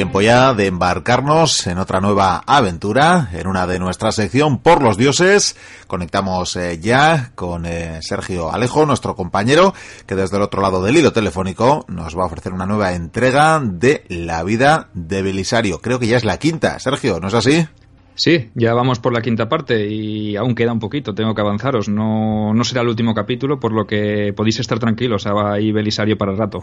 Tiempo ya de embarcarnos en otra nueva aventura, en una de nuestra sección por los dioses. Conectamos eh, ya con eh, Sergio Alejo, nuestro compañero, que desde el otro lado del hilo telefónico nos va a ofrecer una nueva entrega de La vida de Belisario. Creo que ya es la quinta, Sergio, ¿no es así? Sí, ya vamos por la quinta parte y aún queda un poquito, tengo que avanzaros. No, no será el último capítulo, por lo que podéis estar tranquilos, ahí Belisario para rato.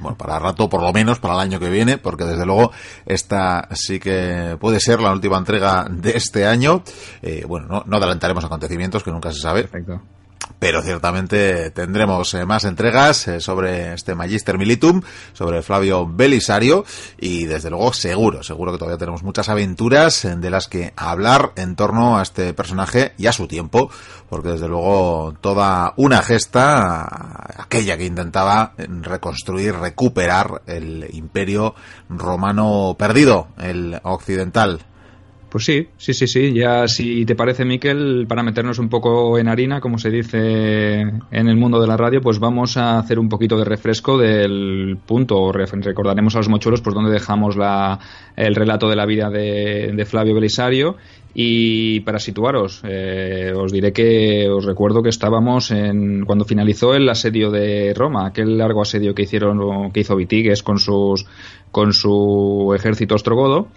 Bueno, para rato, por lo menos para el año que viene, porque desde luego esta sí que puede ser la última entrega de este año. Eh, bueno, no, no adelantaremos acontecimientos, que nunca se sabe. Perfecto pero ciertamente tendremos eh, más entregas eh, sobre este Magister Militum, sobre Flavio Belisario y desde luego seguro, seguro que todavía tenemos muchas aventuras eh, de las que hablar en torno a este personaje y a su tiempo, porque desde luego toda una gesta, aquella que intentaba reconstruir, recuperar el imperio romano perdido, el occidental. Pues sí, sí, sí, sí. Ya si te parece, Miquel, para meternos un poco en harina, como se dice en el mundo de la radio, pues vamos a hacer un poquito de refresco del punto. Recordaremos a los mochuelos pues donde dejamos la, el relato de la vida de, Flavio Belisario. Y para situaros, eh, os diré que os recuerdo que estábamos en cuando finalizó el asedio de Roma, aquel largo asedio que hicieron que hizo Vitigues con sus con su ejército ostrogodo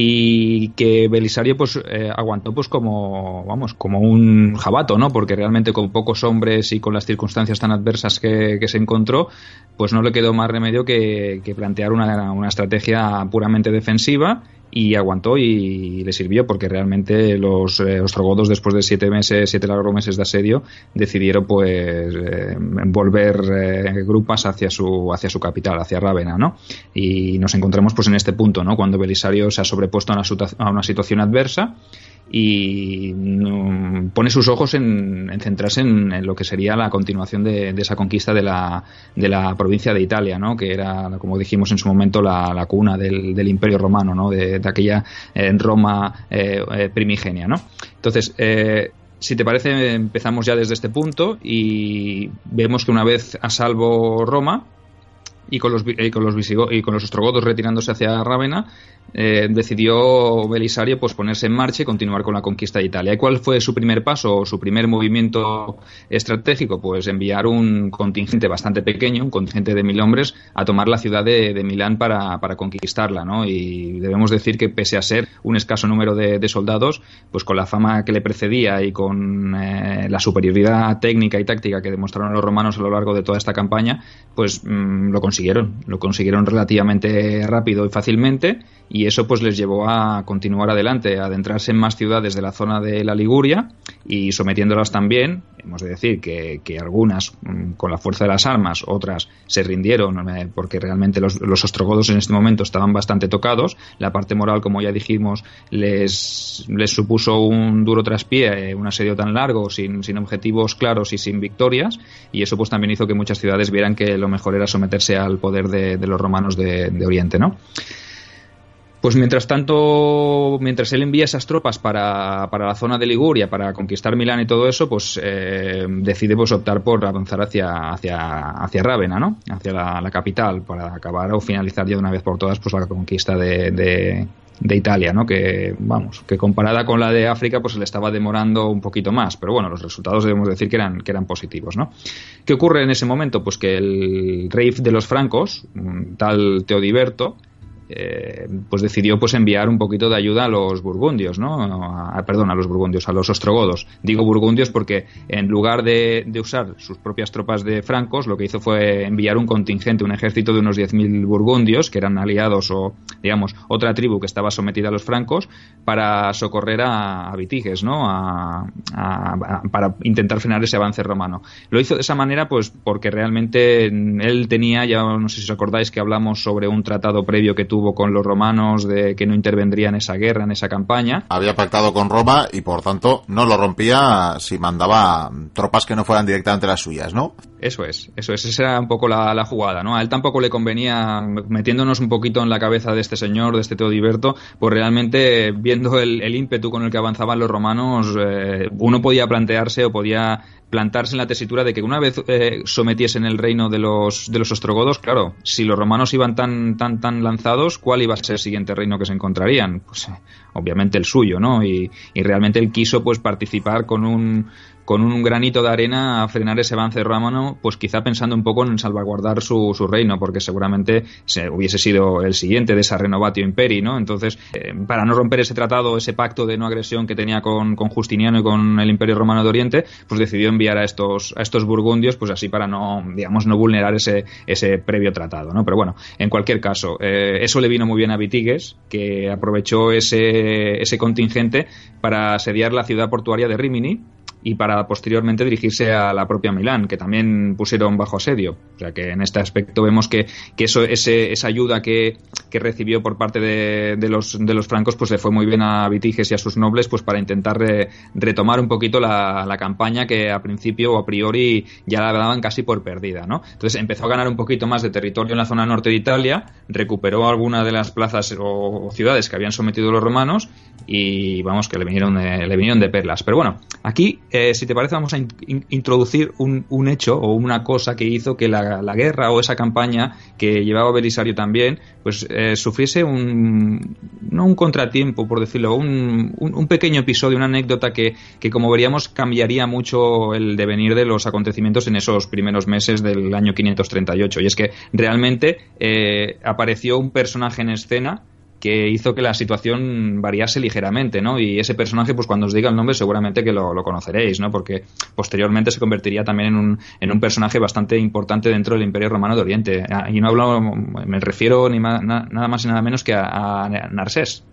y que Belisario pues eh, aguantó pues como vamos como un jabato no porque realmente con pocos hombres y con las circunstancias tan adversas que, se encontró pues no le quedó más remedio que, plantear una, una estrategia puramente defensiva y aguantó y, le sirvió porque realmente los eh, ostrogodos después de siete meses, siete largos meses de asedio decidieron pues eh, volver eh, grupas hacia su hacia su capital, hacia Rávena, ¿no? Y nos encontramos pues en este punto, ¿no? Cuando Belisario se ha sobrepuesto a una, a una situación adversa y pone sus ojos en, centrarse en, lo que sería la continuación de, esa conquista de la, de la, provincia de Italia, ¿no? que era, como dijimos en su momento, la, cuna del, Imperio Romano, ¿no? de, aquella eh, Roma eh, eh, primigenia. ¿no? Entonces, si te parece, empezamos ya desde este punto y vemos que una vez a salvo Roma, y con los, y con los, y con los ostrogodos retirándose hacia Rávena, eh, decidió Belisario pues, ponerse en marcha y continuar con la conquista de Italia. ¿Y cuál fue su primer paso o su primer movimiento estratégico? Pues enviar un contingente bastante pequeño, un contingente de mil hombres, a tomar la ciudad de, Milán para, conquistarla. ¿no? Y debemos decir que pese a ser un escaso número de, soldados, pues con la fama que le precedía y con eh, la superioridad técnica y táctica que demostraron los romanos a lo largo de toda esta campaña, pues mm, lo consiguieron. Lo consiguieron relativamente rápido y fácilmente y eso pues les llevó a continuar adelante, a adentrarse en más ciudades de la zona de la Liguria y sometiéndolas también, hemos de decir que, algunas mm, con la fuerza de las armas, otras se rindieron eh, porque realmente los, ostrogodos en este momento estaban bastante tocados, la parte moral como ya dijimos les, les supuso un duro traspié, eh, un asedio tan largo, sin, sin objetivos claros y sin victorias y eso pues también hizo que muchas ciudades vieran que lo mejor era someterse al poder de, los romanos de, Oriente, ¿no? Pues mientras tanto, mientras él envía esas tropas para, para la zona de Liguria, para conquistar Milán y todo eso, pues eh, decide pues, optar por avanzar hacia, hacia, hacia Rávena, ¿no? Hacia la, capital, para acabar o finalizar ya de una vez por todas pues, la conquista de, Italia, ¿no? Que, vamos, que comparada con la de África, pues se le estaba demorando un poquito más. Pero bueno, los resultados debemos decir que eran, que eran positivos, ¿no? ¿Qué ocurre en ese momento? Pues que el rey de los francos, tal Teodiberto, eh, pues decidió pues enviar un poquito de ayuda a los burgundios, ¿no? A, perdón, a los burgundios, a los ostrogodos. Digo burgundios porque en lugar de, usar sus propias tropas de francos, lo que hizo fue enviar un contingente, un ejército de unos 10.000 burgundios, que eran aliados o, digamos, otra tribu que estaba sometida a los francos, para socorrer a, a Vitiges, ¿no? para intentar frenar ese avance romano. Lo hizo de esa manera, pues porque realmente él tenía, ya no sé si os acordáis que hablamos sobre un tratado previo que tuvo tuvo con los romanos de que no intervendría en esa guerra, en esa campaña. Había pactado con Roma y por tanto no lo rompía si mandaba tropas que no fueran directamente las suyas, ¿no? Eso es, eso es, esa era un poco la, jugada, ¿no? A él tampoco le convenía, metiéndonos un poquito en la cabeza de este señor, de este Teodiberto, pues realmente viendo el, ímpetu con el que avanzaban los romanos, eh, uno podía plantearse o podía plantarse en la tesitura de que una vez eh, sometiesen el reino de los, de los ostrogodos, claro, si los romanos iban tan, tan, tan lanzados, ¿cuál iba a ser el siguiente reino que se encontrarían? Pues eh, obviamente el suyo, ¿no? Y, y realmente él quiso pues participar con un, con un granito de arena a frenar ese avance romano, pues quizá pensando un poco en salvaguardar su, reino, porque seguramente se, hubiese sido el siguiente de esa renovatio imperi, ¿no? Entonces, eh, para no romper ese tratado, ese pacto de no agresión que tenía con, con, Justiniano y con el Imperio Romano de Oriente, pues decidió enviar a estos, a estos burgundios, pues así para no, digamos, no vulnerar ese, ese previo tratado, ¿no? Pero bueno, en cualquier caso, eh, eso le vino muy bien a Vitigues, que aprovechó ese, ese contingente para asediar la ciudad portuaria de Rimini, y para posteriormente dirigirse a la propia Milán, que también pusieron bajo asedio. O sea que en este aspecto vemos que, que eso, ese, esa ayuda que, que recibió por parte de, de, los, de los francos pues le fue muy bien a Vitiges y a sus nobles pues para intentar re, retomar un poquito la, la, campaña que a principio o a priori ya la daban casi por perdida. ¿no? Entonces empezó a ganar un poquito más de territorio en la zona norte de Italia, recuperó algunas de las plazas o, ciudades que habían sometido los romanos y vamos que le vinieron de, le vinieron de perlas. Pero bueno, aquí eh, si te parece, vamos a in introducir un, un, hecho o una cosa que hizo que la, guerra o esa campaña que llevaba Belisario también, pues eh, sufriese un, no un contratiempo, por decirlo, un, un, pequeño episodio, una anécdota que, que, como veríamos, cambiaría mucho el devenir de los acontecimientos en esos primeros meses del año 538. Y es que realmente eh, apareció un personaje en escena que hizo que la situación variase ligeramente, ¿no? Y ese personaje, pues cuando os diga el nombre, seguramente que lo, lo conoceréis, ¿no? Porque posteriormente se convertiría también en un, en un, personaje bastante importante dentro del Imperio Romano de Oriente. Ah, y no hablo, me refiero ni nada más y nada menos que a, a Narsés.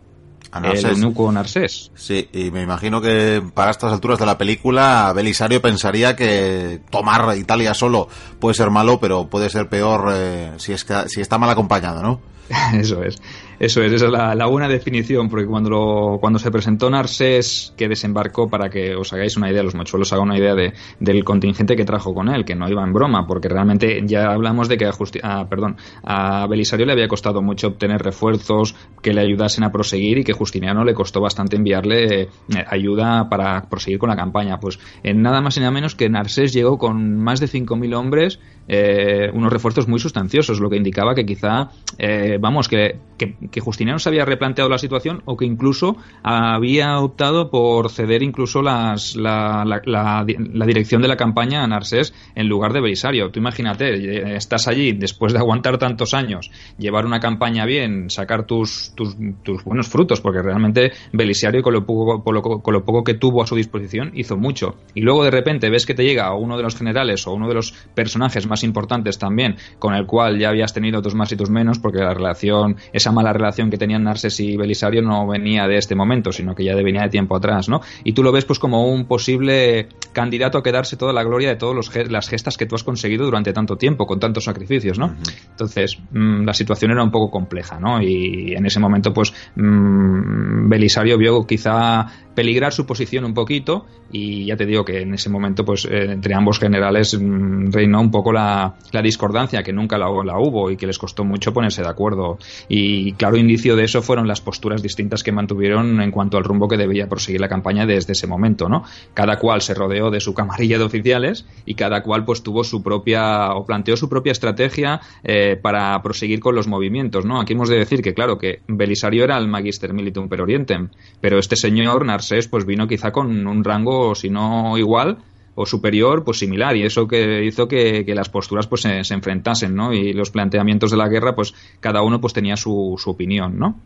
A Narsés. El eunuco Narsés. Sí, y me imagino que para estas alturas de la película, Belisario pensaría que tomar Italia solo puede ser malo, pero puede ser peor eh, si, es que, si está mal acompañado, ¿no? Eso es. Eso es, esa es la, la, buena definición, porque cuando, lo, cuando se presentó Narsés, que desembarcó, para que os hagáis una idea, los mochuelos hagan una idea de, del contingente que trajo con él, que no iba en broma, porque realmente ya hablamos de que a, Justi perdón, a Belisario le había costado mucho obtener refuerzos que le ayudasen a proseguir y que Justiniano le costó bastante enviarle eh, ayuda para proseguir con la campaña. Pues en nada más y nada menos que Narsés llegó con más de 5.000 hombres, eh, unos refuerzos muy sustanciosos, lo que indicaba que quizá, eh, vamos, que, que que Justiniano se había replanteado la situación o que incluso había optado por ceder incluso las, la, la, la, la, dirección de la campaña a Narsés en lugar de Belisario. Tú imagínate, estás allí después de aguantar tantos años, llevar una campaña bien, sacar tus, tus, tus buenos frutos, porque realmente Belisario con lo, poco, lo, con lo poco que tuvo a su disposición hizo mucho. Y luego de repente ves que te llega uno de los generales o uno de los personajes más importantes también, con el cual ya habías tenido tus más y tus menos, porque la relación, esa mala relación que tenían Narses y Belisario no venía de este momento, sino que ya venía de tiempo atrás, ¿no? Y tú lo ves pues como un posible candidato a quedarse toda la gloria de todas las gestas que tú has conseguido durante tanto tiempo, con tantos sacrificios, ¿no? Uh -huh. Entonces, mmm, la situación era un poco compleja, ¿no? Y en ese momento, pues, mmm, Belisario vio quizá peligrar su posición un poquito y ya te digo que en ese momento pues eh, entre ambos generales mmm, reinó un poco la, discordancia que nunca la, hubo y que les costó mucho ponerse de acuerdo. Y claro indicio de eso fueron las posturas distintas que mantuvieron en cuanto al rumbo que debía proseguir la campaña desde ese momento no cada cual se rodeó de su camarilla de oficiales y cada cual pues tuvo su propia o planteó su propia estrategia eh, para proseguir con los movimientos no aquí hemos de decir que claro que Belisario era el magister militum per orientem pero este señor Pues vino quizá con un rango, si no igual, o superior, pues similar, y eso que hizo que, las posturas pues se, se, enfrentasen, ¿no? Y los planteamientos de la guerra, pues cada uno pues tenía su, opinión, ¿no?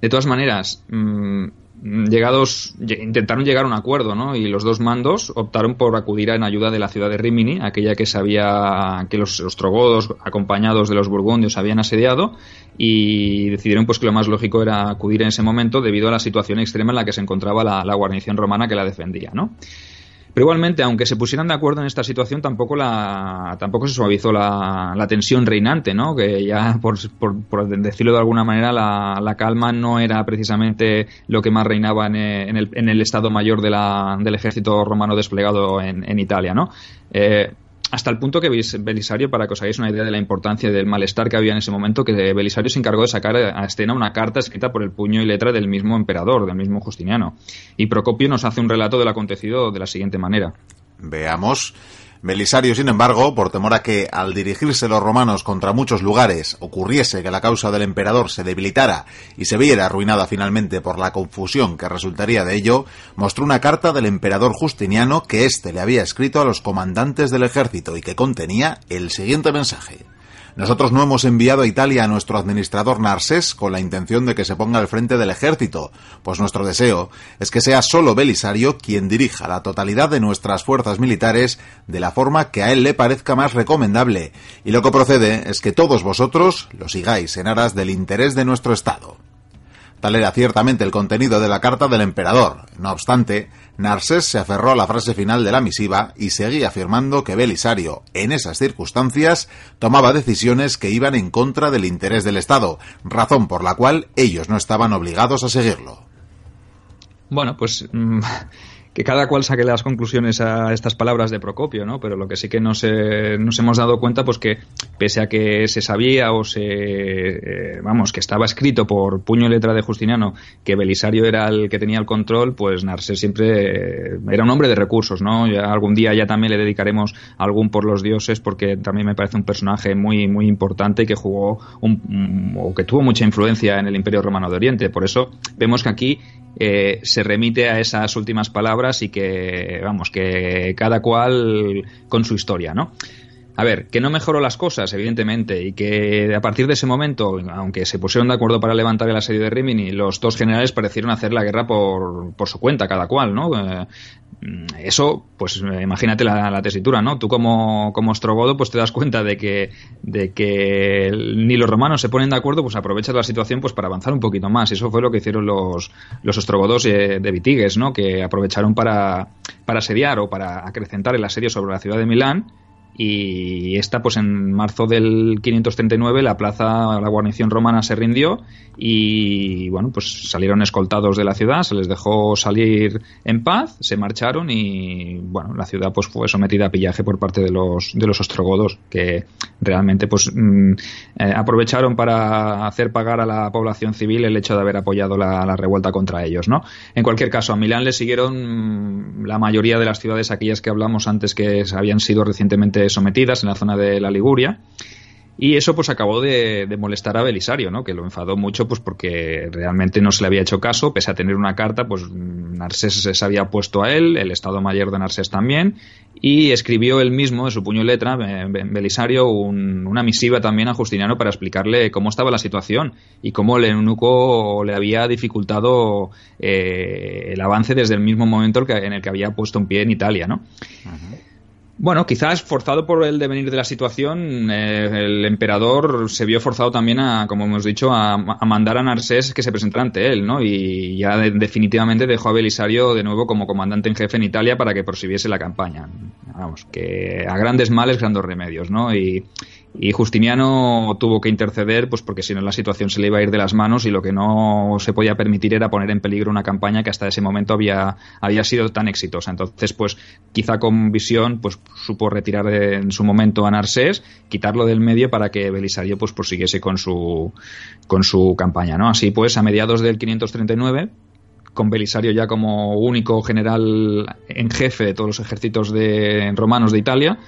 De todas maneras, mmm, llegados intentaron llegar a un acuerdo, ¿no? Y los dos mandos optaron por acudir en ayuda de la ciudad de Rimini, aquella que sabía que los ostrogodos, acompañados de los burgundios, habían asediado, y decidieron pues que lo más lógico era acudir en ese momento debido a la situación extrema en la que se encontraba la, la guarnición romana que la defendía, ¿no? Pero igualmente, aunque se pusieran de acuerdo en esta situación, tampoco la tampoco se suavizó la, la tensión reinante, ¿no? Que ya, por, por, por decirlo de alguna manera, la, calma no era precisamente lo que más reinaba en, en, el, en el, Estado Mayor de la, del ejército romano desplegado en, en Italia, ¿no? Eh, hasta el punto que Belisario, para que os hagáis una idea de la importancia del malestar que había en ese momento, que Belisario se encargó de sacar a escena una carta escrita por el puño y letra del mismo emperador, del mismo Justiniano. Y Procopio nos hace un relato del acontecido de la siguiente manera. Veamos. Belisario, sin embargo, por temor a que, al dirigirse los romanos contra muchos lugares, ocurriese que la causa del emperador se debilitara y se viera arruinada finalmente por la confusión que resultaría de ello, mostró una carta del emperador Justiniano que éste le había escrito a los comandantes del ejército y que contenía el siguiente mensaje. Nosotros no hemos enviado a Italia a nuestro administrador Narsés con la intención de que se ponga al frente del ejército, pues nuestro deseo es que sea solo Belisario quien dirija la totalidad de nuestras fuerzas militares de la forma que a él le parezca más recomendable, y lo que procede es que todos vosotros lo sigáis en aras del interés de nuestro Estado. Tal era ciertamente el contenido de la carta del emperador. No obstante, Narsés se aferró a la frase final de la misiva y seguía afirmando que Belisario, en esas circunstancias, tomaba decisiones que iban en contra del interés del Estado, razón por la cual ellos no estaban obligados a seguirlo. Bueno, pues mm, que cada cual saque las conclusiones a estas palabras de Procopio, ¿no? Pero lo que sí que nos, nos hemos dado cuenta, pues que pese a que se sabía o se, eh, vamos, que estaba escrito por puño y letra de Justiniano que Belisario era el que tenía el control, pues Narcés siempre eh, era un hombre de recursos, ¿no? Ya algún día ya también le dedicaremos algún por los dioses, porque también me parece un personaje muy, muy importante y que jugó un, o que tuvo mucha influencia en el Imperio Romano de Oriente. Por eso vemos que aquí eh, se remite a esas últimas palabras y que, vamos, que cada cual con su historia, ¿no? A ver, que no mejoró las cosas, evidentemente, y que a partir de ese momento, aunque se pusieron de acuerdo para levantar el asedio de Rimini, los dos generales parecieron hacer la guerra por, por su cuenta, cada cual, ¿no? Eh, eso, pues imagínate la, tesitura, ¿no? Tú como, como ostrogodo, pues te das cuenta de que, de que ni los romanos se ponen de acuerdo, pues aprovechas la situación pues para avanzar un poquito más. Eso fue lo que hicieron los, los ostrogodos de, de Vitigues, ¿no? Que aprovecharon para, para asediar o para acrecentar el asedio sobre la ciudad de Milán y esta pues en marzo del 539 la plaza la guarnición romana se rindió y bueno pues salieron escoltados de la ciudad se les dejó salir en paz se marcharon y bueno la ciudad pues fue sometida a pillaje por parte de los de los ostrogodos que realmente pues mm, eh, aprovecharon para hacer pagar a la población civil el hecho de haber apoyado la, la, revuelta contra ellos no en cualquier caso a Milán le siguieron la mayoría de las ciudades aquellas que hablamos antes que habían sido recientemente sometidas en la zona de la Liguria. Y eso pues acabó de, molestar a Belisario, ¿no? Que lo enfadó mucho pues porque realmente no se le había hecho caso, pese a tener una carta, pues Narsés se había puesto a él, el Estado Mayor de Narsés también, y escribió él mismo, de su puño y letra, Belisario, una misiva también a Justiniano para explicarle cómo estaba la situación y cómo el eunuco le había dificultado eh, el avance desde el mismo momento en el que había puesto un pie en Italia, ¿no? Bueno, quizás forzado por el devenir de la situación, eh, el emperador se vio forzado también a, como hemos dicho, a, mandar a Narsés que se presentara ante él, ¿no? Y ya definitivamente dejó a Belisario de nuevo como comandante en jefe en Italia para que prosiguiese la campaña. Vamos, que a grandes males, grandes remedios, ¿no? Y, y Justiniano tuvo que interceder, pues porque si no la situación se le iba a ir de las manos y lo que no se podía permitir era poner en peligro una campaña que hasta ese momento había, había sido tan exitosa. Entonces, pues quizá con visión, pues supo retirar en su momento a Narsés, quitarlo del medio para que Belisario pues prosiguiese con su, con su campaña, ¿no? Así pues, a mediados del 539, con Belisario ya como único general en jefe de todos los ejércitos de, romanos de Italia,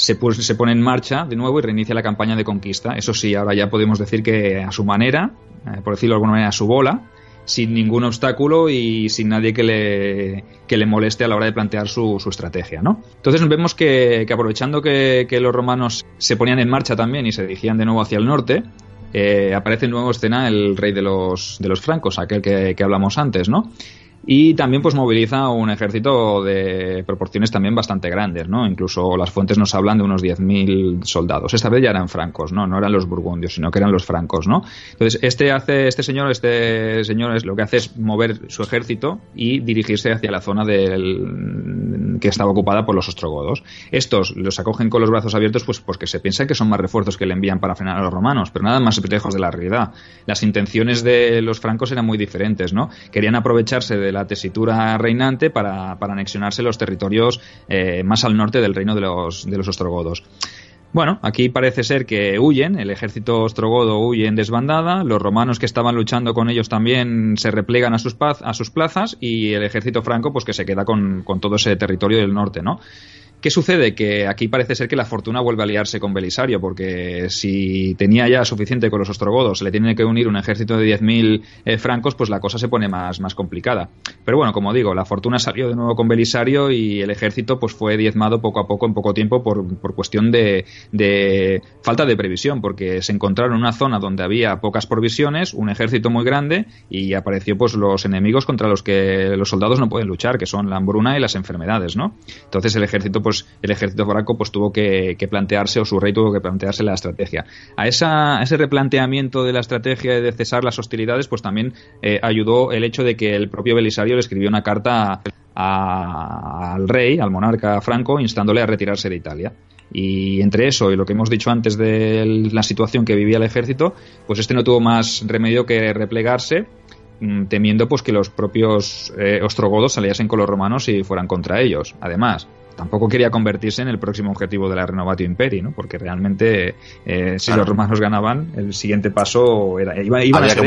se, se pone en marcha de nuevo y reinicia la campaña de conquista. Eso sí, ahora ya podemos decir que a su manera, eh, por decirlo de alguna manera, a su bola, sin ningún obstáculo y sin nadie que le, que le moleste a la hora de plantear su, su estrategia. ¿no? Entonces vemos que, que aprovechando que, que, los romanos se ponían en marcha también y se dirigían de nuevo hacia el norte, eh, aparece en nuevo escena el rey de los, de los francos, aquel que, que hablamos antes, ¿no? Y también pues moviliza un ejército de proporciones también bastante grandes, ¿no? Incluso las fuentes nos hablan de unos 10.000 soldados. Esta vez ya eran francos, ¿no? No eran los burgundios, sino que eran los francos, ¿no? Entonces, este hace este señor, este señor es lo que hace es mover su ejército y dirigirse hacia la zona del que estaba ocupada por los ostrogodos. Estos los acogen con los brazos abiertos pues porque se piensa que son más refuerzos que le envían para frenar a los romanos, pero nada más lejos de la realidad. Las intenciones de los francos eran muy diferentes, ¿no? Querían aprovecharse de la tesitura reinante para, para anexionarse los territorios eh, más al norte del reino de los, de los ostrogodos. Bueno, aquí parece ser que huyen, el ejército ostrogodo huye en desbandada, los romanos que estaban luchando con ellos también se replegan a sus, a sus plazas y el ejército franco pues que se queda con, con todo ese territorio del norte, ¿no? ¿Qué sucede? Que aquí parece ser que la fortuna vuelve a aliarse con Belisario, porque si tenía ya suficiente con los ostrogodos, se le tiene que unir un ejército de 10.000 eh, francos, pues la cosa se pone más, más complicada. Pero bueno, como digo, la fortuna salió de nuevo con Belisario y el ejército pues fue diezmado poco a poco, en poco tiempo, por, por cuestión de, de falta de previsión, porque se encontraron en una zona donde había pocas provisiones, un ejército muy grande y apareció pues los enemigos contra los que los soldados no pueden luchar, que son la hambruna y las enfermedades, ¿no? Entonces el ejército pues el ejército franco pues tuvo que, plantearse, o su rey tuvo que plantearse la estrategia. A, esa, ese replanteamiento de la estrategia de cesar las hostilidades, pues también eh, ayudó el hecho de que el propio Belisario le escribió una carta al rey, al monarca franco, instándole a retirarse de Italia. Y entre eso y lo que hemos dicho antes de la situación que vivía el ejército, pues este no tuvo más remedio que replegarse mm, temiendo pues que los propios eh, ostrogodos saliesen con los romanos y fueran contra ellos. Además, tampoco quería convertirse en el próximo objetivo de la Renovatio Imperi, ¿no? Porque realmente, eh, si los romanos ganaban, el siguiente paso era, iba, a ser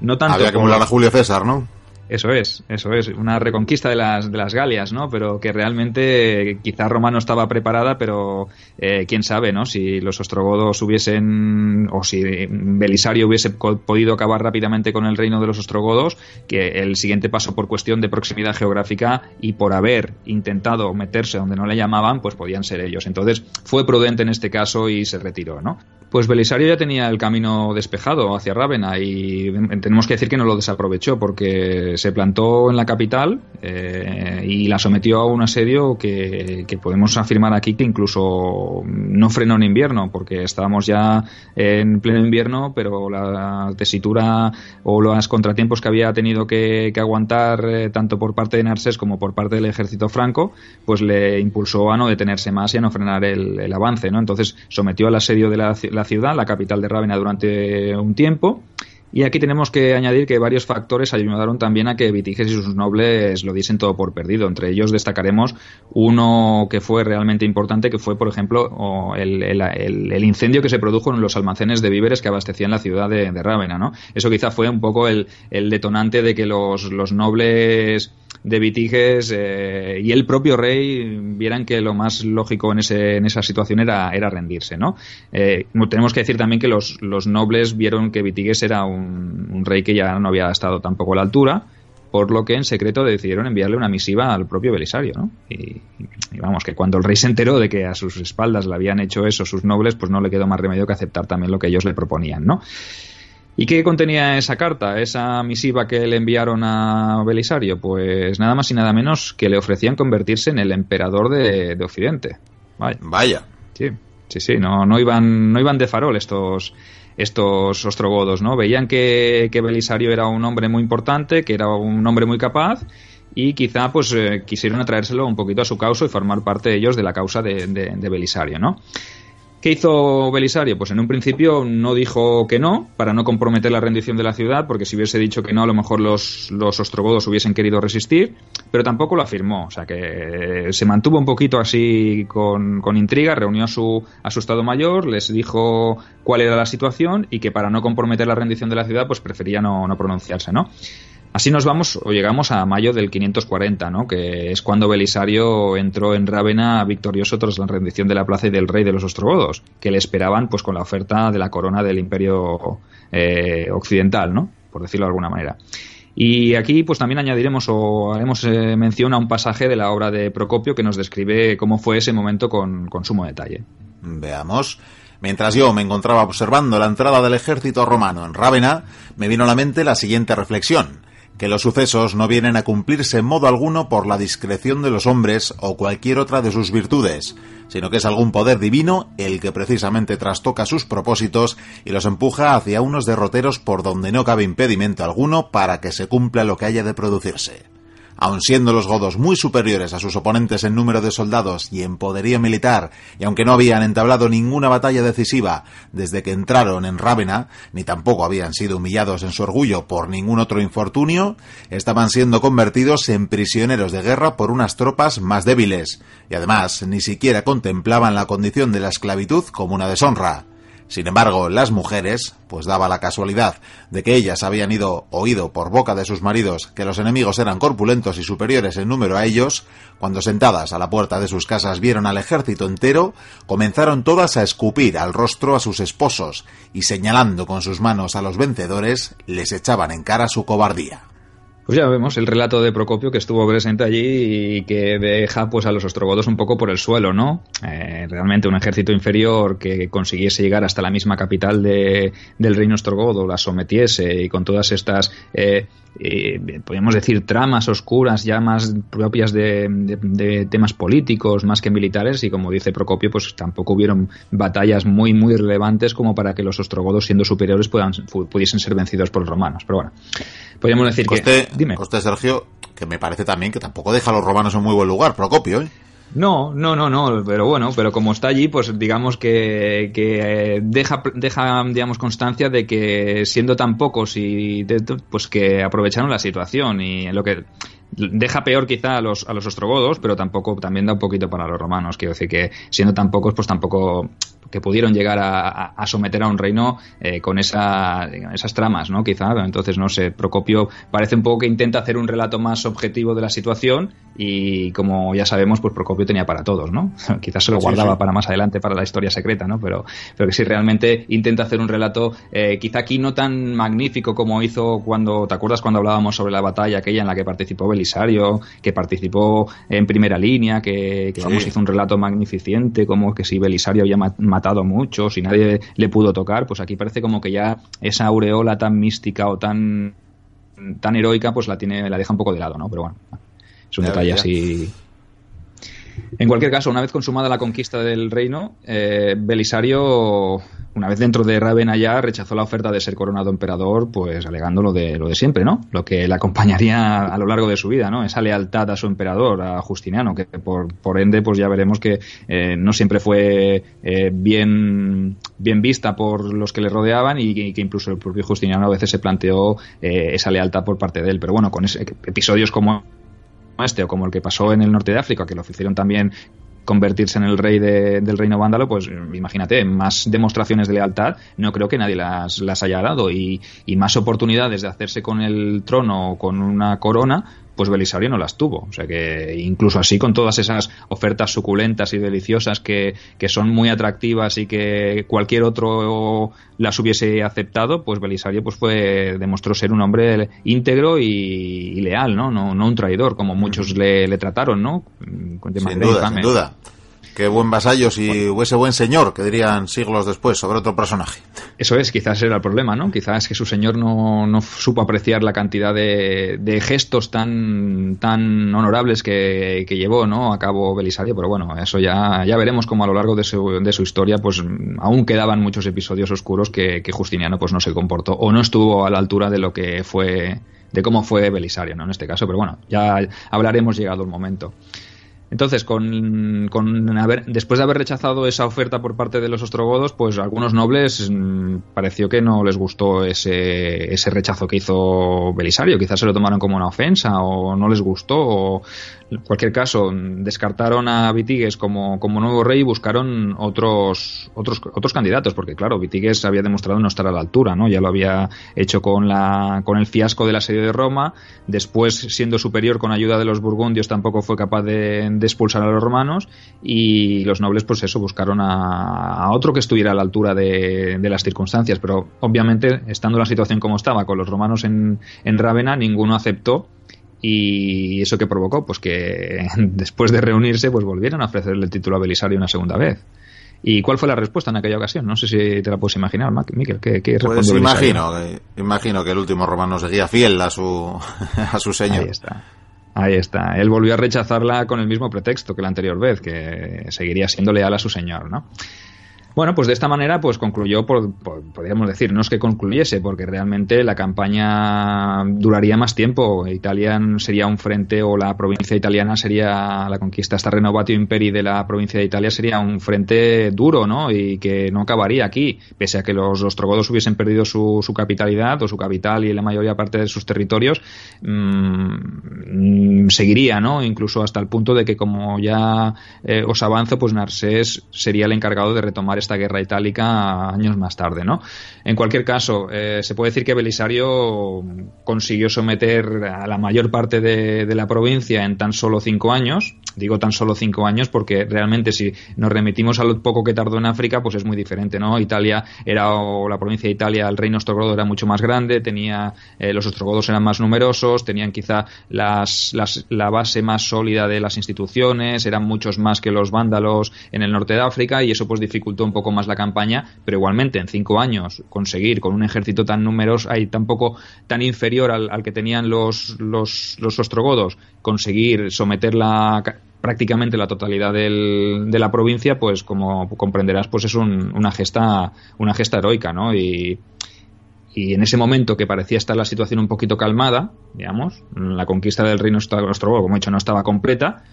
no tanto había que emular a Julio César, ¿no? Eso es, eso es, una reconquista de las, de las Galias, ¿no? Pero que realmente quizá Roma no estaba preparada, pero eh, quién sabe, ¿no? Si los ostrogodos hubiesen, o si Belisario hubiese podido acabar rápidamente con el reino de los ostrogodos, que el siguiente paso por cuestión de proximidad geográfica y por haber intentado meterse donde no le llamaban, pues podían ser ellos. Entonces fue prudente en este caso y se retiró, ¿no? Pues Belisario ya tenía el camino despejado hacia Rávena y tenemos que decir que no lo desaprovechó porque se plantó en la capital eh, y la sometió a un asedio que, podemos afirmar aquí que incluso no frenó en invierno porque estábamos ya en pleno invierno pero la tesitura o los contratiempos que había tenido que, aguantar eh, tanto por parte de Narcés como por parte del ejército franco pues le impulsó a no detenerse más y a no frenar el, el avance ¿no? entonces sometió al asedio de la la ciudad, la capital de Rávena, durante un tiempo. Y aquí tenemos que añadir que varios factores ayudaron también a que Vitiges y sus nobles lo diesen todo por perdido. Entre ellos destacaremos uno que fue realmente importante, que fue, por ejemplo, el, incendio que se produjo en los almacenes de víveres que abastecían la ciudad de, Rávena. ¿no? Eso quizá fue un poco el, detonante de que los, los nobles de Vitiges eh, y el propio rey vieran que lo más lógico en, ese, en esa situación era, era rendirse. ¿no? Eh, tenemos que decir también que los, nobles vieron que Vitiges era un, rey que ya no había estado tampoco a la altura por lo que en secreto decidieron enviarle una misiva al propio Belisario, ¿no? Y, y, vamos, que cuando el rey se enteró de que a sus espaldas le habían hecho eso sus nobles, pues no le quedó más remedio que aceptar también lo que ellos le proponían, ¿no? ¿Y qué contenía esa carta, esa misiva que le enviaron a Belisario? Pues nada más y nada menos que le ofrecían convertirse en el emperador de, Occidente. Vaya. Sí, sí, sí, no, no, iban, no iban de farol estos, estos ostrogodos, ¿no? Veían que, Belisario era un hombre muy importante, que era un hombre muy capaz y quizá pues eh, quisieron atraérselo un poquito a su causa y formar parte de ellos de la causa de, de Belisario, ¿no? ¿Qué hizo Belisario? Pues en un principio no dijo que no, para no comprometer la rendición de la ciudad, porque si hubiese dicho que no, a lo mejor los, los ostrogodos hubiesen querido resistir, pero tampoco lo afirmó. O sea que se mantuvo un poquito así con, con intriga, reunió a su, a su Estado Mayor, les dijo cuál era la situación y que para no comprometer la rendición de la ciudad, pues prefería no, no pronunciarse, ¿no? Así nos vamos o llegamos a mayo del 540, ¿no? que es cuando Belisario entró en Rávena victorioso tras la rendición de la plaza y del rey de los ostrogodos, que le esperaban pues con la oferta de la corona del imperio eh, occidental, ¿no? por decirlo de alguna manera. Y aquí pues también añadiremos o haremos eh, mención a un pasaje de la obra de Procopio que nos describe cómo fue ese momento con, con sumo detalle. Veamos. Mientras yo me encontraba observando la entrada del ejército romano en Rávena, me vino a la mente la siguiente reflexión que los sucesos no vienen a cumplirse en modo alguno por la discreción de los hombres o cualquier otra de sus virtudes, sino que es algún poder divino el que precisamente trastoca sus propósitos y los empuja hacia unos derroteros por donde no cabe impedimento alguno para que se cumpla lo que haya de producirse. Aun siendo los godos muy superiores a sus oponentes en número de soldados y en poderío militar, y aunque no habían entablado ninguna batalla decisiva desde que entraron en Rávena, ni tampoco habían sido humillados en su orgullo por ningún otro infortunio, estaban siendo convertidos en prisioneros de guerra por unas tropas más débiles, y además ni siquiera contemplaban la condición de la esclavitud como una deshonra. Sin embargo, las mujeres, pues daba la casualidad de que ellas habían ido oído por boca de sus maridos que los enemigos eran corpulentos y superiores en número a ellos, cuando sentadas a la puerta de sus casas vieron al ejército entero, comenzaron todas a escupir al rostro a sus esposos y señalando con sus manos a los vencedores, les echaban en cara su cobardía. Pues ya vemos el relato de Procopio que estuvo presente allí y que deja pues a los ostrogodos un poco por el suelo, ¿no? Eh, realmente un ejército inferior que consiguiese llegar hasta la misma capital de, del reino ostrogodo, la sometiese y con todas estas, eh, eh, podríamos decir, tramas oscuras ya más propias de, de, temas políticos más que militares y como dice Procopio, pues tampoco hubieron batallas muy, muy relevantes como para que los ostrogodos siendo superiores puedan, pudiesen ser vencidos por los romanos. Pero bueno, podríamos decir que Dime. Coste Sergio, que me parece también que tampoco deja a los romanos en muy buen lugar, Procopio, ¿eh? No, no, no, no, pero bueno, pero como está allí, pues digamos que, que deja, deja, digamos, constancia de que siendo tan pocos y pues que aprovecharon la situación y lo que deja peor quizá a los, a los ostrogodos, pero tampoco también da un poquito para los romanos. Quiero decir que siendo tan pocos, pues tampoco que pudieron llegar a, someter a un reino eh, con esa, esas tramas, ¿no? Quizá, entonces, no sé, Procopio parece un poco que intenta hacer un relato más objetivo de la situación y como ya sabemos, pues Procopio tenía para todos, ¿no? Quizás se lo guardaba para más adelante, para la historia secreta, ¿no? Pero, pero que si realmente intenta hacer un relato, eh, quizá aquí no tan magnífico como hizo cuando, ¿te acuerdas cuando hablábamos sobre la batalla aquella en la que participó Belisario, que participó en primera línea, que, que hizo un relato magnificente, como que si Belisario había matado a muchos y nadie le pudo tocar, pues aquí parece como que ya esa aureola tan mística o tan tan heroica, pues la tiene, la deja un poco de lado, ¿no? Pero bueno, es un detalle así en cualquier caso, una vez consumada la conquista del reino, eh, Belisario, una vez dentro de Ravenna ya, rechazó la oferta de ser coronado emperador, pues alegando lo de, lo de siempre, ¿no? Lo que le acompañaría a lo largo de su vida, ¿no? Esa lealtad a su emperador, a Justiniano, que por, por ende, pues ya veremos que eh, no siempre fue eh, bien, bien vista por los que le rodeaban y, que incluso el propio Justiniano a veces se planteó esa lealtad por parte de él. Pero bueno, con episodios como este o como el que pasó en el norte de África, que lo hicieron también convertirse en el rey del reino vándalo, pues imagínate, más demostraciones de lealtad, no creo que nadie las, las haya dado. Y, y, más oportunidades de hacerse con el trono o con una corona, pues Belisario no las tuvo. O sea que incluso así, con todas esas ofertas suculentas y deliciosas que, que son muy atractivas y que cualquier otro las hubiese aceptado, pues Belisario pues fue, demostró ser un hombre íntegro y, leal, ¿no? ¿no? No un traidor, como muchos le, le trataron, ¿no? sin duda, sin duda. Qué buen vasallo si ese buen señor, que dirían siglos después sobre otro personaje. Eso es, quizás era el problema, ¿no? Quizás que su señor no, no supo apreciar la cantidad de, de gestos tan, tan honorables que, que, llevó, ¿no? A cabo Belisario, pero bueno, eso ya, ya veremos cómo a lo largo de su, de su historia, pues aún quedaban muchos episodios oscuros que, que Justiniano pues no se comportó o no estuvo a la altura de lo que fue, de cómo fue Belisario, ¿no? En este caso, pero bueno, ya hablaremos llegado el momento. Entonces, con, haber, después de haber rechazado esa oferta por parte de los ostrogodos, pues algunos nobles mm, pareció que no les gustó ese, ese rechazo que hizo Belisario. Quizás se lo tomaron como una ofensa o no les gustó. O, en cualquier caso, descartaron a Vitigues como, como nuevo rey y buscaron otros, otros, otros candidatos, porque claro, Vitigues había demostrado no estar a la altura, ¿no? Ya lo había hecho con, la, con el fiasco del asedio de Roma. Después, siendo superior con ayuda de los burgundios, tampoco fue capaz de de expulsar a los romanos y los nobles pues eso buscaron a, otro que estuviera a la altura de, las circunstancias pero obviamente estando la situación como estaba con los romanos en, en Rávena ninguno aceptó y eso que provocó pues que después de reunirse pues volvieron a ofrecerle el título a Belisario una segunda vez ¿Y cuál fue la respuesta en aquella ocasión? No sé si te la puedes imaginar, Miquel. ¿qué, qué pues imagino, que, imagino que el último romano seguía fiel a su, a su señor. Ahí está. Ahí está. Él volvió a rechazarla con el mismo pretexto que la anterior vez, que seguiría siendo leal a su señor, ¿no? Bueno, pues de esta manera, pues concluyó, por, podríamos decir, no es que concluyese, porque realmente la campaña duraría más tiempo. Italia sería un frente, o la provincia italiana sería, la conquista, esta renovatio imperi de la provincia de Italia sería un frente duro, ¿no? Y que no acabaría aquí, pese a que los ostrogodos hubiesen perdido su, su capitalidad, o su capital y la mayoría parte de sus territorios, mmm, seguiría, ¿no? Incluso hasta el punto de que, como ya eh, os avanzo, pues Narsés sería el encargado de retomar esta guerra itálica años más tarde, ¿no? En cualquier caso, eh, se puede decir que Belisario consiguió someter a la mayor parte de, de, la provincia en tan solo cinco años. Digo tan solo cinco años porque realmente si nos remitimos a lo poco que tardó en África, pues es muy diferente, ¿no? Italia era, o la provincia de Italia, el reino ostrogodo era mucho más grande, tenía, eh, los ostrogodos eran más numerosos, tenían quizá las, las, la base más sólida de las instituciones, eran muchos más que los vándalos en el norte de África y eso pues dificultó un poco más la campaña, pero igualmente en cinco años conseguir con un ejército tan numeroso, hay tan poco, tan inferior al, al que tenían los, los, los ostrogodos, conseguir someter la prácticamente la totalidad del, de la provincia, pues como comprenderás, pues es un, una gesta, una gesta heroica, ¿no? Y, en ese momento que parecía estar la situación un poquito calmada, digamos, la conquista del reino ostrogodo, como he dicho, no estaba completa,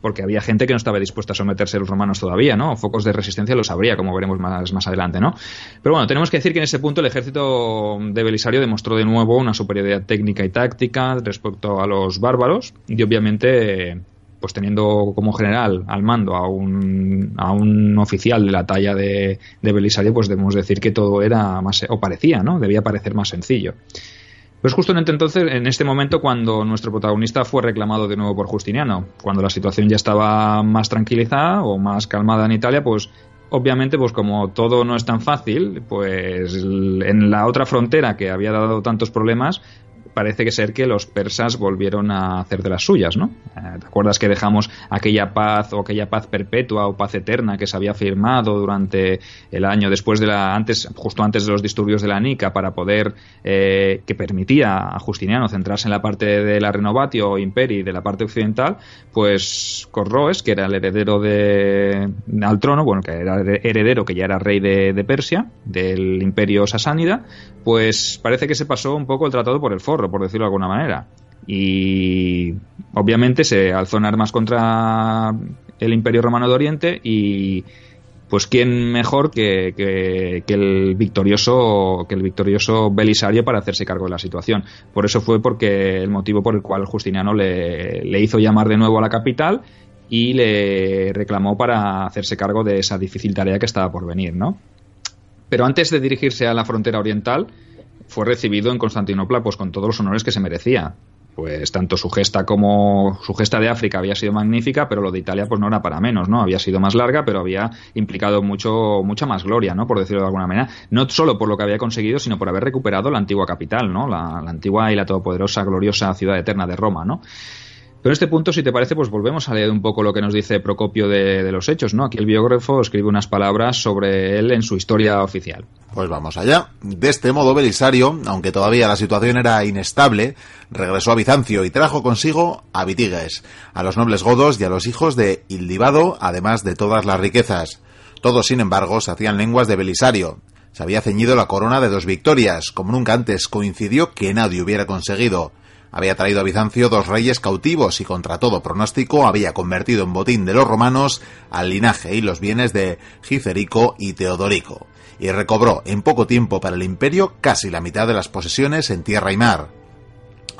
porque había gente que no estaba dispuesta a someterse a los romanos todavía, ¿no? Focos de resistencia los habría, como veremos más, más adelante, ¿no? Pero bueno, tenemos que decir que en ese punto el ejército de Belisario demostró de nuevo una superioridad técnica y táctica respecto a los bárbaros y obviamente pues teniendo como general al mando a un, a un oficial de la talla de, de Belisario, pues debemos decir que todo era más, o parecía, ¿no? Debía parecer más sencillo. Pues justo en entonces, en este momento, cuando nuestro protagonista fue reclamado de nuevo por Justiniano, cuando la situación ya estaba más tranquilizada o más calmada en Italia, pues obviamente, pues como todo no es tan fácil, pues en la otra frontera que había dado tantos problemas, parece que ser que los persas volvieron a hacer de las suyas, ¿no? Eh, ¿Te acuerdas que dejamos aquella paz o aquella paz perpetua o paz eterna que se había firmado durante el año después de la antes justo antes de los disturbios de la Nica para poder eh, que permitía a Justiniano centrarse en la parte de la Renovatio o Imperi de la parte occidental, pues Corroes, que era el heredero de al trono, bueno, que era heredero que ya era rey de, de Persia, del Imperio Sasánida, pues parece que se pasó un poco el tratado por el foro por decirlo de alguna manera. Y obviamente se alzó en armas contra el Imperio Romano de Oriente y pues quién mejor que, que, que, el victorioso que el victorioso Belisario para hacerse cargo de la situación. Por eso fue porque el motivo por el cual Justiniano le, le hizo llamar de nuevo a la capital y le reclamó para hacerse cargo de esa difícil tarea que estaba por venir, ¿no? Pero antes de dirigirse a la frontera oriental, fue recibido en Constantinopla pues con todos los honores que se merecía. Pues tanto su gesta como su gesta de África había sido magnífica, pero lo de Italia pues no era para menos, ¿no? Había sido más larga, pero había implicado mucho mucha más gloria, ¿no? Por decirlo de alguna manera, no solo por lo que había conseguido, sino por haber recuperado la antigua capital, ¿no? La, antigua y la todopoderosa gloriosa ciudad eterna de Roma, ¿no? Pero en este punto, si te parece, pues volvemos a leer un poco lo que nos dice Procopio de, los hechos, ¿no? Aquí el biógrafo escribe unas palabras sobre él en su historia oficial. Pues vamos allá. De este modo, Belisario, aunque todavía la situación era inestable, regresó a Bizancio y trajo consigo a Vitiges, a los nobles godos y a los hijos de Ildibado, además de todas las riquezas. Todos, sin embargo, se hacían lenguas de Belisario. Se había ceñido la corona de dos victorias, como nunca antes coincidió que nadie hubiera conseguido había traído a Bizancio dos reyes cautivos y contra todo pronóstico había convertido en botín de los romanos al linaje y los bienes de Gicerico y Teodorico, y recobró en poco tiempo para el imperio casi la mitad de las posesiones en tierra y mar.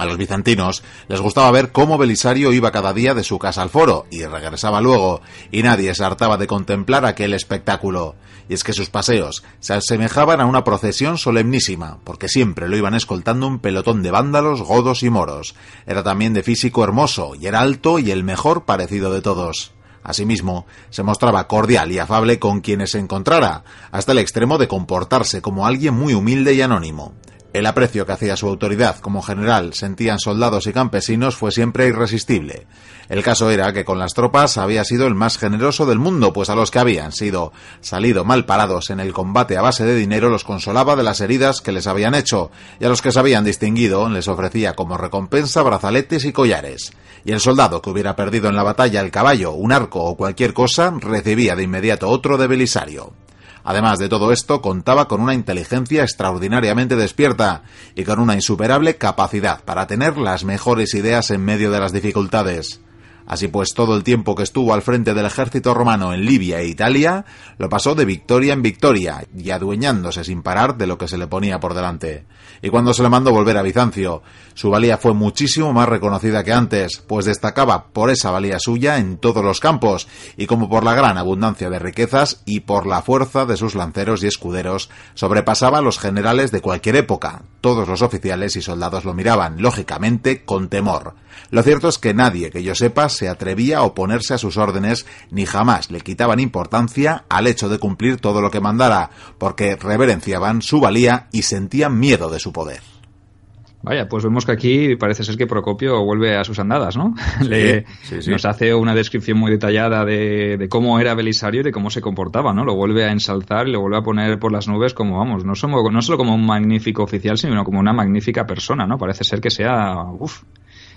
A los bizantinos les gustaba ver cómo Belisario iba cada día de su casa al foro y regresaba luego, y nadie se hartaba de contemplar aquel espectáculo. Y es que sus paseos se asemejaban a una procesión solemnísima, porque siempre lo iban escoltando un pelotón de vándalos, godos y moros. Era también de físico hermoso, y era alto y el mejor parecido de todos. Asimismo, se mostraba cordial y afable con quienes se encontrara, hasta el extremo de comportarse como alguien muy humilde y anónimo. El aprecio que hacía su autoridad como general sentían soldados y campesinos fue siempre irresistible. El caso era que con las tropas había sido el más generoso del mundo, pues a los que habían sido salido mal parados en el combate a base de dinero los consolaba de las heridas que les habían hecho, y a los que se habían distinguido les ofrecía como recompensa brazaletes y collares. Y el soldado que hubiera perdido en la batalla el caballo, un arco o cualquier cosa, recibía de inmediato otro de Belisario. Además de todo esto, contaba con una inteligencia extraordinariamente despierta y con una insuperable capacidad para tener las mejores ideas en medio de las dificultades. Así pues, todo el tiempo que estuvo al frente del ejército romano en Libia e Italia, lo pasó de victoria en victoria y adueñándose sin parar de lo que se le ponía por delante. Y cuando se le mandó volver a Bizancio, su valía fue muchísimo más reconocida que antes, pues destacaba por esa valía suya en todos los campos, y como por la gran abundancia de riquezas y por la fuerza de sus lanceros y escuderos, sobrepasaba a los generales de cualquier época. Todos los oficiales y soldados lo miraban, lógicamente, con temor. Lo cierto es que nadie que yo sepa se atrevía a oponerse a sus órdenes ni jamás le quitaban importancia al hecho de cumplir todo lo que mandara, porque reverenciaban su valía y sentían miedo de su poder. Vaya, pues vemos que aquí parece ser que Procopio vuelve a sus andadas, ¿no? Le, Nos hace una descripción muy detallada de, cómo era Belisario y de cómo se comportaba, ¿no? Lo vuelve a ensalzar y lo vuelve a poner por las nubes como, vamos, no, somos, no solo como un magnífico oficial, sino como una magnífica persona, ¿no? Parece ser que sea, uff,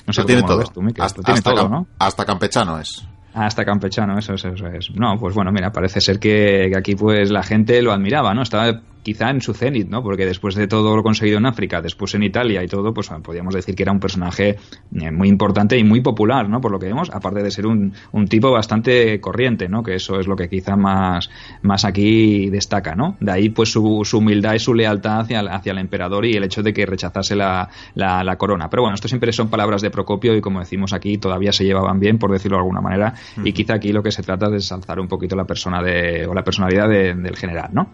no sé tiene todo. hasta, ¿no? hasta campechano es. Hasta campechano, eso, eso, es. No, pues bueno, mira, parece ser que, que, aquí pues la gente lo admiraba, ¿no? Estaba quizá en su cenit, ¿no? Porque después de todo lo conseguido en África, después en Italia y todo, pues podríamos decir que era un personaje eh, muy importante y muy popular, ¿no? Por lo que vemos, aparte de ser un, un tipo bastante corriente, ¿no? Que eso es lo que quizá más, más aquí destaca, ¿no? De ahí pues su, su humildad y su lealtad hacia, hacia el emperador y el hecho de que rechazase la, la, la, corona. Pero bueno, esto siempre son palabras de Procopio y como decimos aquí, todavía se llevaban bien, por decirlo de alguna manera, y quizá aquí lo que se trata es alzar un poquito la persona de, o la personalidad del general, ¿no?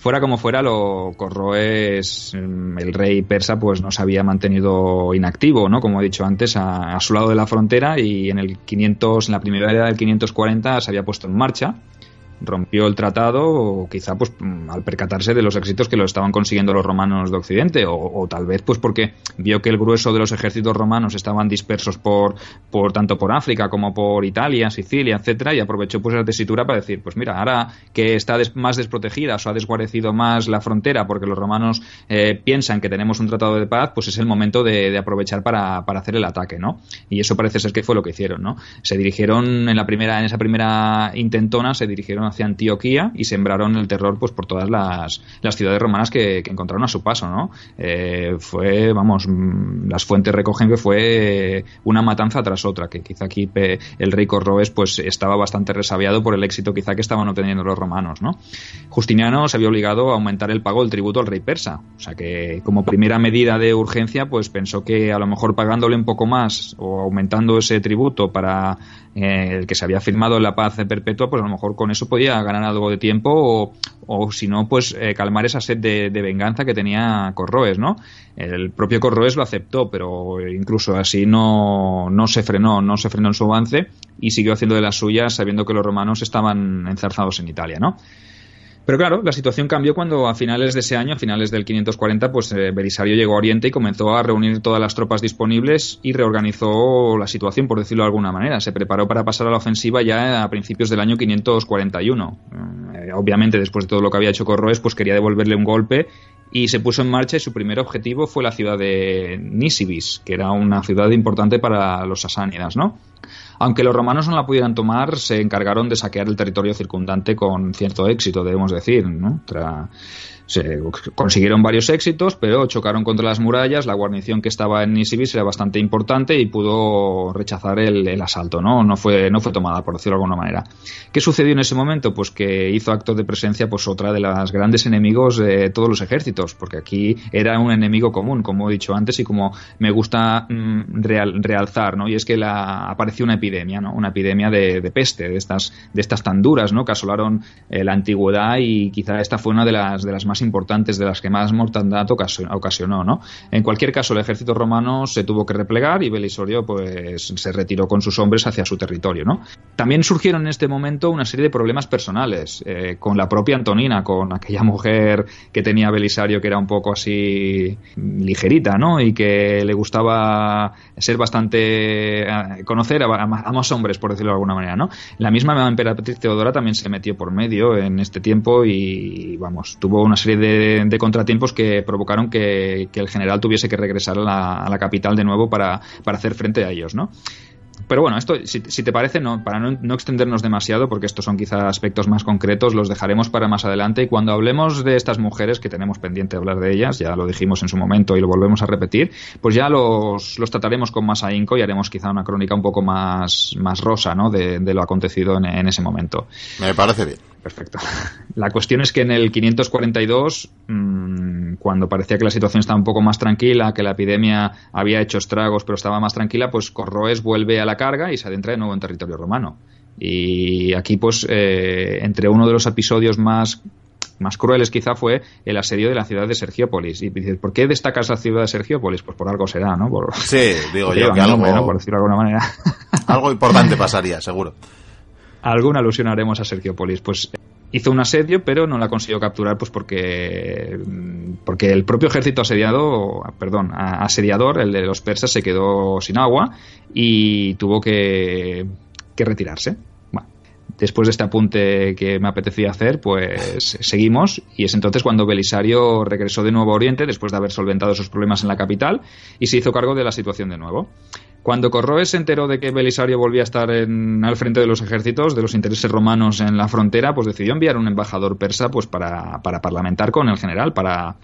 Fuera como fuera, lo Corroes, mm, el rey persa, pues no se había mantenido inactivo, ¿no? Como he dicho antes, a, a, su lado de la frontera y en el 500, en la primera era del 540 se había puesto en marcha rompió el tratado o quizá pues mm, al percatarse de los éxitos que lo estaban consiguiendo los romanos de Occidente o, tal vez pues porque vio que el grueso de los ejércitos romanos estaban dispersos por, por tanto por África como por Italia, Sicilia, etcétera y aprovechó pues la tesitura para decir pues mira ahora que está más desprotegida o ha desguarecido más la frontera porque los romanos eh, piensan que tenemos un tratado de paz pues es el momento de, aprovechar para, para, hacer el ataque ¿no? y eso parece ser que fue lo que hicieron ¿no? se dirigieron en la primera en esa primera intentona se dirigieron hacia Antioquía y sembraron el terror pues por todas las, las ciudades romanas que, encontraron a su paso, ¿no? Eh, fue, vamos, mm, las fuentes recogen que fue una matanza tras otra, que quizá aquí el rey Corroes pues estaba bastante resabiado por el éxito quizá que estaban obteniendo los romanos, ¿no? Justiniano se había obligado a aumentar el pago del tributo al rey persa, o sea que como primera medida de urgencia pues pensó que a lo mejor pagándole un poco más o aumentando ese tributo para eh, el que se había firmado la paz perpetua, pues a lo mejor con eso podía ganar algo de tiempo o, si no, pues eh, calmar esa sed de, venganza que tenía Corroes, ¿no? El propio Corroes lo aceptó, pero incluso así no, no se frenó, no se frenó en su avance y siguió haciendo de las suyas sabiendo que los romanos estaban enzarzados en Italia, ¿no? Pero claro, la situación cambió cuando a finales de ese año, a finales del 540, pues eh, Belisario llegó a Oriente y comenzó a reunir todas las tropas disponibles y reorganizó la situación, por decirlo de alguna manera. Se preparó para pasar a la ofensiva ya a principios del año 541. Eh, obviamente, después de todo lo que había hecho Corroes, pues quería devolverle un golpe y se puso en marcha y su primer objetivo fue la ciudad de Nisibis, que era una ciudad importante para los sasánidas, ¿no? Aunque los romanos no la pudieran tomar, se encargaron de saquear el territorio circundante con cierto éxito, debemos decir, ¿no? se consiguieron varios éxitos, pero chocaron contra las murallas, la guarnición que estaba en Nisibis era bastante importante y pudo rechazar el, asalto, ¿no? No fue, no fue tomada, por decirlo de alguna manera. ¿Qué sucedió en ese momento? Pues que hizo acto de presencia pues otra de las grandes enemigos de todos los ejércitos, porque aquí era un enemigo común, como he dicho antes, y como me gusta mm, realzar, ¿no? Y es que la, apareció una epidemia, Una epidemia de, peste, de estas, de estas tan duras, ¿no? Que asolaron eh, la antigüedad y quizá esta fue una de las, de las más importantes de las que más mortandad ocasionó, ¿no? En cualquier caso, el ejército romano se tuvo que replegar y Belisorio pues se retiró con sus hombres hacia su territorio, ¿no? También surgieron en este momento una serie de problemas personales eh, con la propia Antonina, con aquella mujer que tenía Belisario que era un poco así ligerita, ¿no? Y que le gustaba ser bastante eh, conocer a, más hombres, por decirlo de alguna manera, ¿no? La misma emperatriz Teodora también se metió por medio en este tiempo y vamos, tuvo una serie de, contratiempos que provocaron que, el general tuviese que regresar a la, capital de nuevo para, hacer frente a ellos, ¿no? Pero bueno, esto, si, te parece, no, para no, extendernos demasiado, porque estos son quizá aspectos más concretos, los dejaremos para más adelante. Y cuando hablemos de estas mujeres, que tenemos pendiente hablar de ellas, ya lo dijimos en su momento y lo volvemos a repetir, pues ya los, los trataremos con más ahínco y haremos quizá una crónica un poco más, más rosa ¿no? de, lo acontecido en ese momento. Me parece bien perfecto. La cuestión es que en el 542, mm, cuando parecía que la situación estaba un poco más tranquila, que la epidemia había hecho estragos pero estaba más tranquila, pues Corroes vuelve a la carga y se adentra de nuevo en territorio romano. Y aquí, pues, eh, entre uno de los episodios más más crueles quizá fue el asedio de la ciudad de Sergiópolis. Y dices, ¿por qué destacas la ciudad de Sergiópolis? Pues por algo será, ¿no? sí, digo yo que algo, por decirlo de alguna manera. algo importante pasaría, seguro alguna alusión haremos a Sergiopolis. Pues hizo un asedio, pero no la consiguió capturar, pues porque, porque el propio ejército asediado, perdón, asediador, el de los persas, se quedó sin agua y tuvo que, que retirarse. Bueno, después de este apunte que me apetecía hacer, pues seguimos y es entonces cuando Belisario regresó de nuevo a Oriente después de haber solventado sus problemas en la capital y se hizo cargo de la situación de nuevo. Cuando Corroes se enteró de que Belisario volvía a estar en, al frente de los ejércitos, de los intereses romanos en la frontera, pues decidió enviar un embajador persa pues para, para parlamentar con el general, para,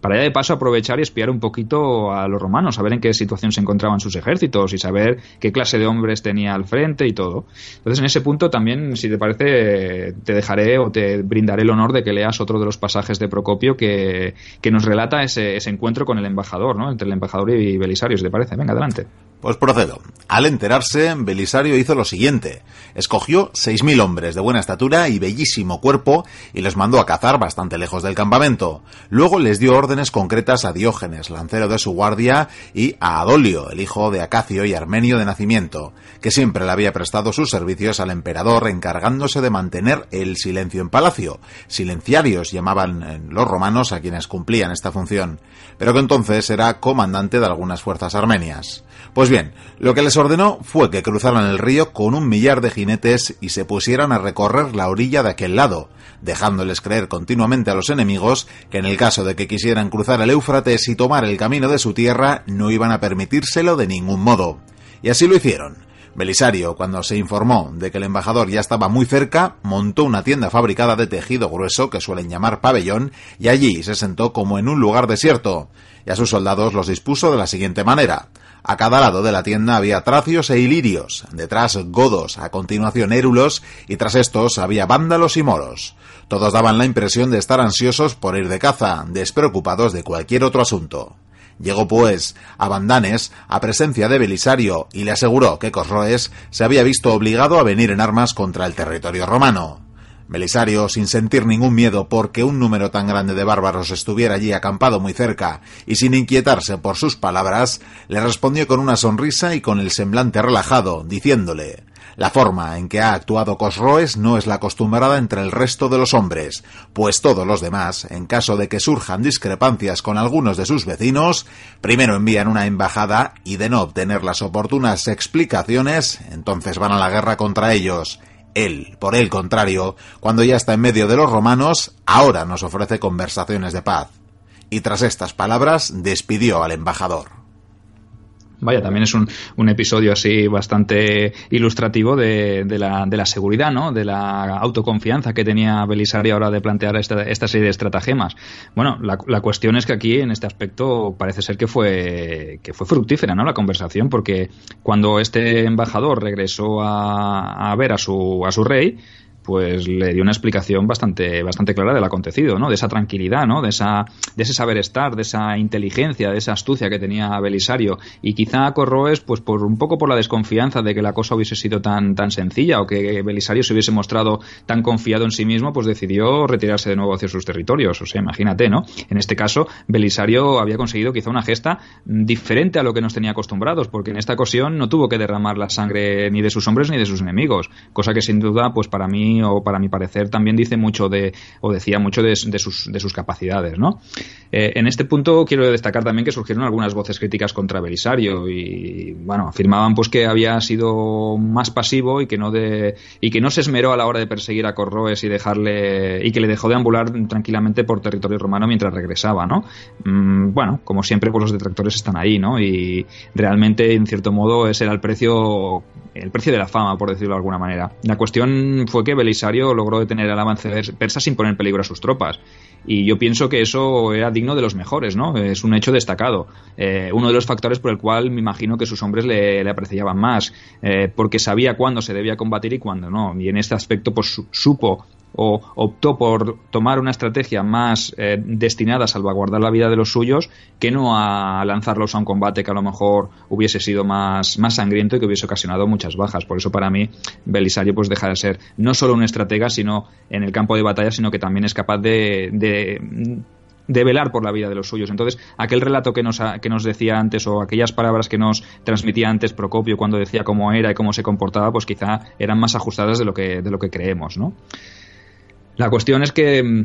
para ya de paso aprovechar y espiar un poquito a los romanos, saber en qué situación se encontraban sus ejércitos y saber qué clase de hombres tenía al frente y todo. Entonces, en ese punto también, si te parece, te dejaré o te brindaré el honor de que leas otro de los pasajes de Procopio que, que nos relata ese, ese, encuentro con el embajador, ¿no? Entre el embajador y Belisario, si te parece. Venga, adelante. Pues procedo. Al enterarse, Belisario hizo lo siguiente. Escogió seis mil hombres de buena estatura y bellísimo cuerpo y les mandó a cazar bastante lejos del campamento. Luego les dio órdenes concretas a Diógenes, lancero de su guardia, y a Adolio, el hijo de Acacio y armenio de nacimiento, que siempre le había prestado sus servicios al emperador encargándose de mantener el silencio en palacio. Silenciarios llamaban los romanos a quienes cumplían esta función, pero que entonces era comandante de algunas fuerzas armenias. Pues bien, lo que les ordenó fue que cruzaran el río con un millar de jinetes y se pusieran a recorrer la orilla de aquel lado, dejándoles creer continuamente a los enemigos que en el caso de que quisieran cruzar el Éufrates y tomar el camino de su tierra, no iban a permitírselo de ningún modo. Y así lo hicieron. Belisario, cuando se informó de que el embajador ya estaba muy cerca, montó una tienda fabricada de tejido grueso que suelen llamar pabellón y allí se sentó como en un lugar desierto, y a sus soldados los dispuso de la siguiente manera. A cada lado de la tienda había tracios e ilirios, detrás godos, a continuación érulos, y tras estos había vándalos y moros. Todos daban la impresión de estar ansiosos por ir de caza, despreocupados de cualquier otro asunto. Llegó pues a Bandanes a presencia de Belisario y le aseguró que Cosroes se había visto obligado a venir en armas contra el territorio romano. Belisario, sin sentir ningún miedo porque un número tan grande de bárbaros estuviera allí acampado muy cerca, y sin inquietarse por sus palabras, le respondió con una sonrisa y con el semblante relajado, diciéndole la forma en que ha actuado Cosroes no es la acostumbrada entre el resto de los hombres, pues todos los demás, en caso de que surjan discrepancias con algunos de sus vecinos, primero envían una embajada y de no obtener las oportunas explicaciones, entonces van a la guerra contra ellos. Él, por el contrario, cuando ya está en medio de los romanos, ahora nos ofrece conversaciones de paz. Y tras estas palabras despidió al embajador. Vaya, también es un, un episodio así bastante ilustrativo de, de, la, de, la, seguridad, ¿no? De la autoconfianza que tenía Belisario ahora de plantear esta, esta serie de estratagemas. Bueno, la, la, cuestión es que aquí, en este aspecto, parece ser que fue, que fue fructífera, ¿no? La conversación, porque cuando este embajador regresó a, a ver a su, a su rey, pues le dio una explicación bastante, bastante clara del acontecido, ¿no? De esa tranquilidad, ¿no? De, esa, de ese saber estar, de esa inteligencia, de esa astucia que tenía Belisario. Y quizá Corroes, pues por un poco por la desconfianza de que la cosa hubiese sido tan, tan sencilla o que Belisario se hubiese mostrado tan confiado en sí mismo, pues decidió retirarse de nuevo hacia sus territorios. O sea, imagínate, ¿no? En este caso, Belisario había conseguido quizá una gesta diferente a lo que nos tenía acostumbrados, porque en esta ocasión no tuvo que derramar la sangre ni de sus hombres ni de sus enemigos, cosa que sin duda, pues para mí o para mi parecer también dice mucho de, o decía mucho de, sus, de sus capacidades, ¿no? Eh, en este punto quiero destacar también que surgieron algunas voces críticas contra Belisario y, bueno, afirmaban pues que había sido más pasivo y que no de, y que no se esmeró a la hora de perseguir a Corroes y dejarle, y que le dejó de ambular tranquilamente por territorio romano mientras regresaba, ¿no? Mm, bueno, como siempre, pues los detractores están ahí, ¿no? Y realmente, en cierto modo, ese era el precio, el precio de la fama, por decirlo de alguna manera. La cuestión fue que Belisario logró detener el avance persa sin poner peligro a sus tropas. Y yo pienso que eso era digno de los mejores, ¿no? Es un hecho destacado. Eh, uno de los factores por el cual me imagino que sus hombres le, apreciaban más, eh, porque sabía cuándo se debía combatir y cuándo no. Y en este aspecto, pues supo o optó por tomar una estrategia más eh, destinada a salvaguardar la vida de los suyos que no a lanzarlos a un combate que a lo mejor hubiese sido más, más sangriento y que hubiese ocasionado muchas bajas. Por eso para mí Belisario pues deja de ser no solo un estratega sino en el campo de batalla, sino que también es capaz de, de velar por la vida de los suyos. Entonces, aquel relato que nos, que nos decía antes o aquellas palabras que nos transmitía antes Procopio cuando decía cómo era y cómo se comportaba, pues quizá eran más ajustadas de lo que, de lo que creemos, ¿no? La cuestión es que mm,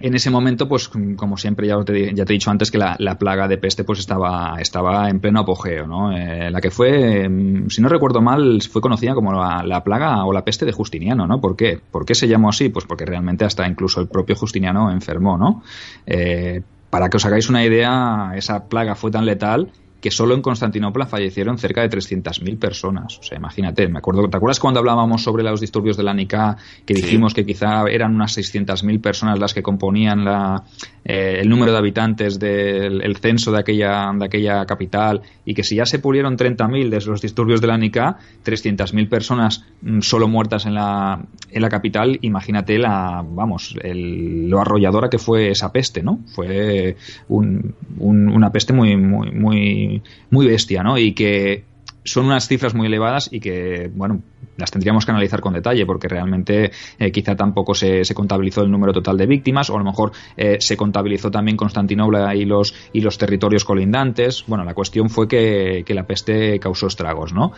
en ese momento, pues como siempre ya te, ya te he dicho antes que la, plaga de peste pues estaba, estaba en pleno apogeo, ¿no? Eh, la que fue, mm, si no recuerdo mal, fue conocida como la, plaga o la peste de Justiniano, ¿no? ¿Por qué? ¿Por qué se llamó así? Pues porque realmente hasta incluso el propio Justiniano enfermó, ¿no? Eh, para que os hagáis una idea, esa plaga fue tan letal que solo en Constantinopla fallecieron cerca de 300.000 personas. O sea, imagínate, me acuerdo, ¿te acuerdas cuando hablábamos sobre los disturbios de la Nika que dijimos que quizá eran unas 600.000 personas las que componían la, eh, el número de habitantes del censo de aquella, de aquella capital y que si ya se pulieron 30.000 de los disturbios de la Nika, 300.000 personas mm, solo muertas en la, en la capital, imagínate la, vamos, lo arrolladora que fue esa peste, ¿no? Fue una peste muy, muy, muy muy, bestia, ¿no? Y que son unas cifras muy elevadas y que, bueno, las tendríamos que analizar con detalle porque realmente eh, quizá tampoco se, contabilizó el número total de víctimas o a lo mejor eh, se contabilizó también Constantinopla y los, y los territorios colindantes. Bueno, la cuestión fue que, la peste causó estragos, ¿no?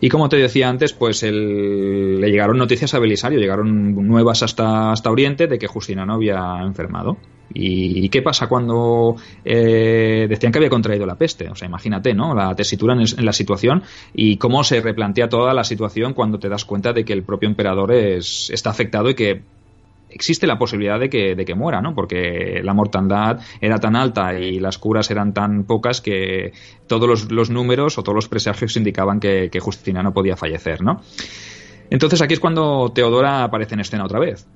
Y como te decía antes, pues le llegaron noticias a Belisario, llegaron nuevas hasta, hasta Oriente de que Justiniano había enfermado. ¿Y, qué pasa cuando eh, decían que había contraído la peste? O sea, imagínate, ¿no? La tesitura en, la situación y cómo se replantea toda la situación cuando te das cuenta de que el propio emperador es, está afectado y que existe la posibilidad de que, de que muera, ¿no? Porque la mortandad era tan alta y las curas eran tan pocas que todos los, números o todos los presagios indicaban que, que Justina no podía fallecer, ¿no? Entonces aquí es cuando Teodora aparece en escena otra vez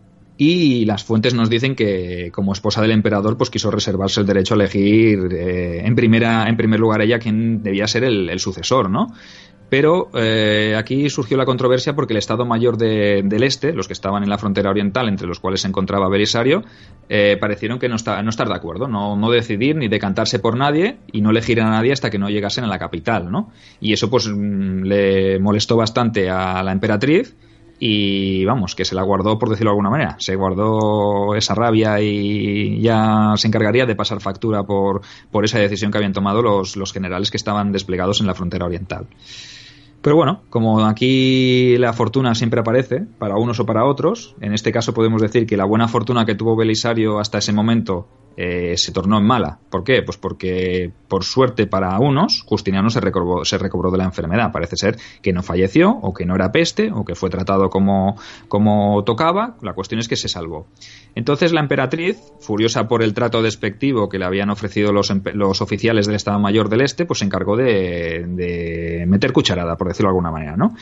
y las fuentes nos dicen que como esposa del emperador pues quiso reservarse el derecho a elegir eh, en primera en primer lugar ella quien debía ser el, el sucesor no pero eh, aquí surgió la controversia porque el Estado Mayor del Este, los que estaban en la frontera oriental, entre los cuales se encontraba Belisario, eh, parecieron que no, no estar de acuerdo, no, no, decidir ni decantarse por nadie y no elegir a nadie hasta que no llegasen a la capital, ¿no? Y eso pues mm, le molestó bastante a la emperatriz y vamos, que se la guardó por decirlo de alguna manera, se guardó esa rabia y ya se encargaría de pasar factura por, por esa decisión que habían tomado los, los generales que estaban desplegados en la frontera oriental. Pero bueno, como aquí la fortuna siempre aparece, para unos o para otros, en este caso podemos decir que la buena fortuna que tuvo Belisario hasta ese momento eh, se tornó en mala. ¿Por qué? Pues porque, por suerte para unos, Justiniano se recobró, se recobró de la enfermedad. Parece ser que no falleció, o que no era peste, o que fue tratado como, como tocaba. La cuestión es que se salvó. Entonces la emperatriz, furiosa por el trato despectivo que le habían ofrecido los, los oficiales del Estado Mayor del Este, pues se encargó de, de meter cucharada, por decirlo de alguna manera, ¿no?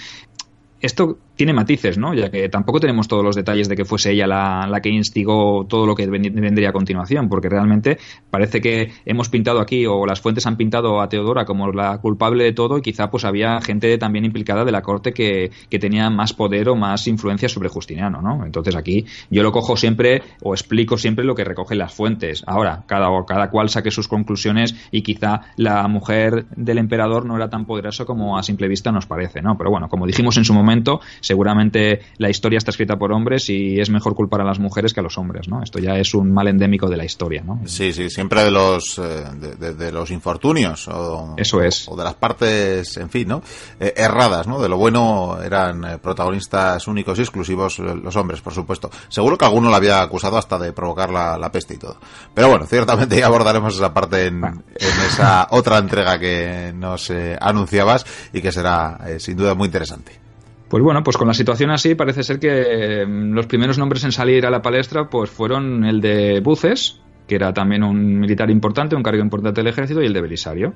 Esto tiene matices, ¿no? Ya que tampoco tenemos todos los detalles de que fuese ella la, que instigó todo lo que vendría a continuación, porque realmente parece que hemos pintado aquí, o las fuentes han pintado a Teodora como la culpable de todo, y quizá pues había gente también implicada de la corte que, tenía más poder o más influencia sobre Justiniano, ¿no? Entonces aquí yo lo cojo siempre, o explico siempre lo que recogen las fuentes. Ahora, cada, cada cual saque sus conclusiones y quizá la mujer del emperador no era tan poderosa como a simple vista nos parece, ¿no? Pero bueno, como dijimos en su momento, momento, seguramente la historia está escrita por hombres y es mejor culpar a las mujeres que a los hombres, ¿no? Esto ya es un mal endémico de la historia, ¿no? Sí, sí, siempre de los, eh, de, los infortunios o, Eso es. o de las partes, en fin, ¿no? Eh, erradas, ¿no? De lo bueno eran eh, protagonistas únicos y exclusivos los hombres, por supuesto. Seguro que alguno lo había acusado hasta de provocar la, la peste y todo. Pero bueno, ciertamente ya abordaremos esa parte en, en esa otra entrega que nos anunciabas y que será sin duda muy interesante. Pues bueno, pues con la situación así parece ser que mm, los primeros nombres en salir a la palestra pues fueron el de Buces, que era también un militar importante, un cargo importante del ejército, y el de Belisario.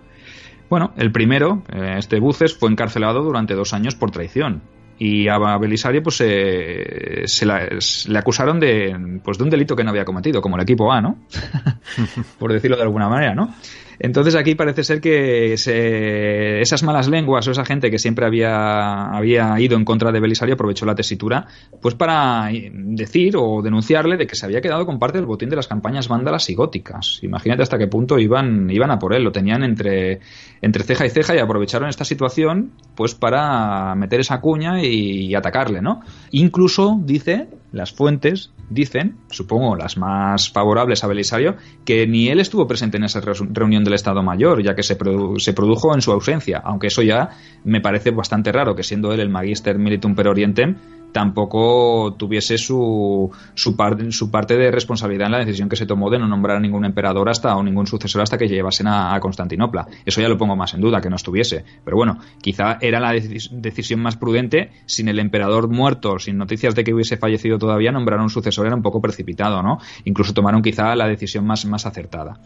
Bueno, el primero, eh, este Buces, fue encarcelado durante dos años por traición. Y a Belisario pues se, le acusaron de, pues, de un delito que no había cometido, como el equipo A, ¿no? por decirlo de alguna manera, ¿no? Entonces aquí parece ser que esas malas lenguas o esa gente que siempre había, había ido en contra de Belisario aprovechó la tesitura pues para decir o denunciarle de que se había quedado con parte del botín de las campañas vándalas y góticas. Imagínate hasta qué punto iban, iban a por él, lo tenían entre, entre ceja y ceja y aprovecharon esta situación pues para meter esa cuña y, y atacarle, ¿no? Incluso, dice, las fuentes dicen, supongo las más favorables a Belisario, que ni él estuvo presente en esa reunión del Estado Mayor, ya que se, se produjo en su ausencia, aunque eso ya me parece bastante raro, que siendo él el Magister Militum per Orientem, tampoco tuviese su, su, parte de responsabilidad en la decisión que se tomó de no nombrar a ningún emperador hasta o ningún sucesor hasta que llevasen a, Constantinopla. Eso ya lo pongo más en duda, que no estuviese. Pero bueno, quizá era la decisión más prudente, sin el emperador muerto, sin noticias de que hubiese fallecido todavía, nombrar a un sucesor era un poco precipitado, ¿no? Incluso tomaron quizá la decisión más, más acertada.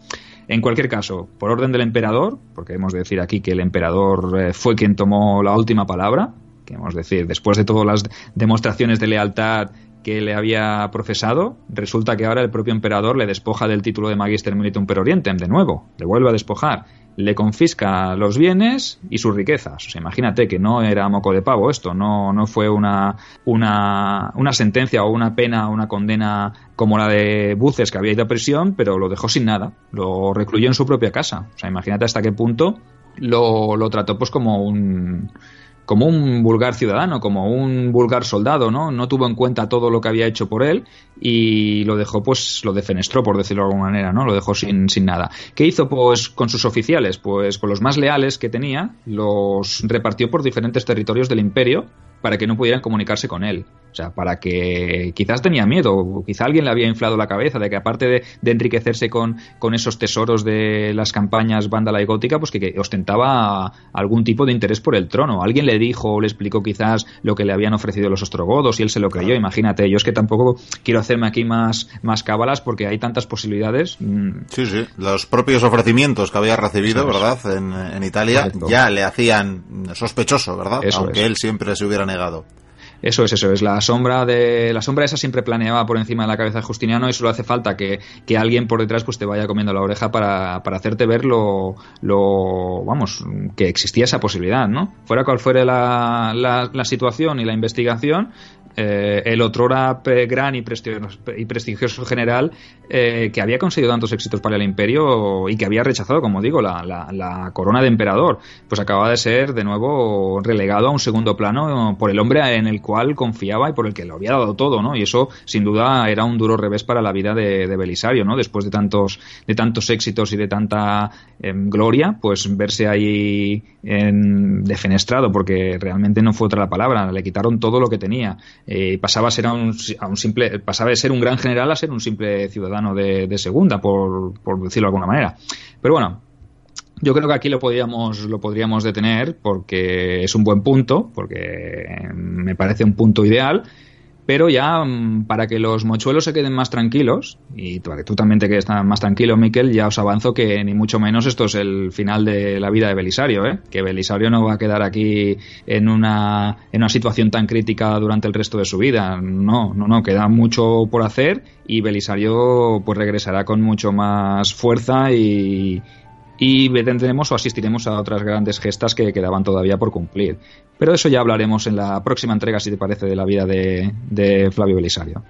En cualquier caso, por orden del emperador, porque hemos de decir aquí que el emperador eh, fue quien tomó la última palabra, Queremos decir, después de todas las demostraciones de lealtad que le había profesado, resulta que ahora el propio emperador le despoja del título de Magister Militum per Orientem, de nuevo, le vuelve a despojar, le confisca los bienes y sus riquezas. O sea, imagínate que no era moco de pavo esto, no, no fue una, una, una sentencia o una pena o una condena como la de Buces, que había ido a prisión, pero lo dejó sin nada, lo recluyó en su propia casa. O sea, imagínate hasta qué punto lo, lo trató pues como un como un vulgar ciudadano, como un vulgar soldado, ¿no? No tuvo en cuenta todo lo que había hecho por él y lo dejó, pues, lo defenestró, por decirlo de alguna manera, ¿no? Lo dejó sin, sin nada. ¿Qué hizo, pues, con sus oficiales? Pues con los más leales que tenía, los repartió por diferentes territorios del imperio para que no pudieran comunicarse con él. O sea, para que quizás tenía miedo, quizá alguien le había inflado la cabeza de que aparte de, enriquecerse con, con, esos tesoros de las campañas vándala y gótica, pues que, ostentaba algún tipo de interés por el trono. Alguien le dijo o le explicó quizás lo que le habían ofrecido los ostrogodos y él se lo creyó. Imagínate, yo es que tampoco quiero hacerme aquí más, más cábalas porque hay tantas posibilidades. Mm. Sí, sí, los propios ofrecimientos que había recibido, ¿verdad? En, en Italia ya le hacían sospechoso, ¿verdad? Aunque él siempre se hubiera negado. Eso es, eso es. La sombra de la sombra esa siempre planeaba por encima de la cabeza de Justiniano y solo hace falta que, alguien por detrás pues te vaya comiendo la oreja para, para hacerte ver lo, lo, vamos, que existía esa posibilidad, ¿no? Fuera cual fuera la, la, la situación y la investigación, eh, el otrora gran y prestigioso, y prestigioso general eh, que había conseguido tantos éxitos para el imperio y que había rechazado, como digo, la, la, corona de emperador, pues acaba de ser de nuevo relegado a un segundo plano por el hombre en el cual confiaba y por el que lo había dado todo, ¿no? Y eso, sin duda, era un duro revés para la vida de, Belisario, ¿no? Después de tantos, de tantos éxitos y de tanta em, gloria, pues verse ahí en, defenestrado, porque realmente no fue otra la palabra, le quitaron todo lo que tenía. Eh, pasaba a ser un, simple, pasaba de ser un gran general a ser un simple ciudadano de, segunda, por, decirlo de alguna manera. Pero bueno, yo creo que aquí lo podríamos, lo podríamos detener porque es un buen punto, porque me parece un punto ideal pero ya mm, para que los mochuelos se queden más tranquilos, y para que tú también te quedes más tranquilo, Miquel, ya os avanzo que ni mucho menos esto es el final de la vida de Belisario, ¿eh? que Belisario no va a quedar aquí en una, en una situación tan crítica durante el resto de su vida. No, no, no, queda mucho por hacer y Belisario pues regresará con mucho más fuerza y, y tendremos o asistiremos a otras grandes gestas que quedaban todavía por cumplir. Pero eso ya hablaremos en la próxima entrega, si te parece, de la vida de, Flavio Belisario.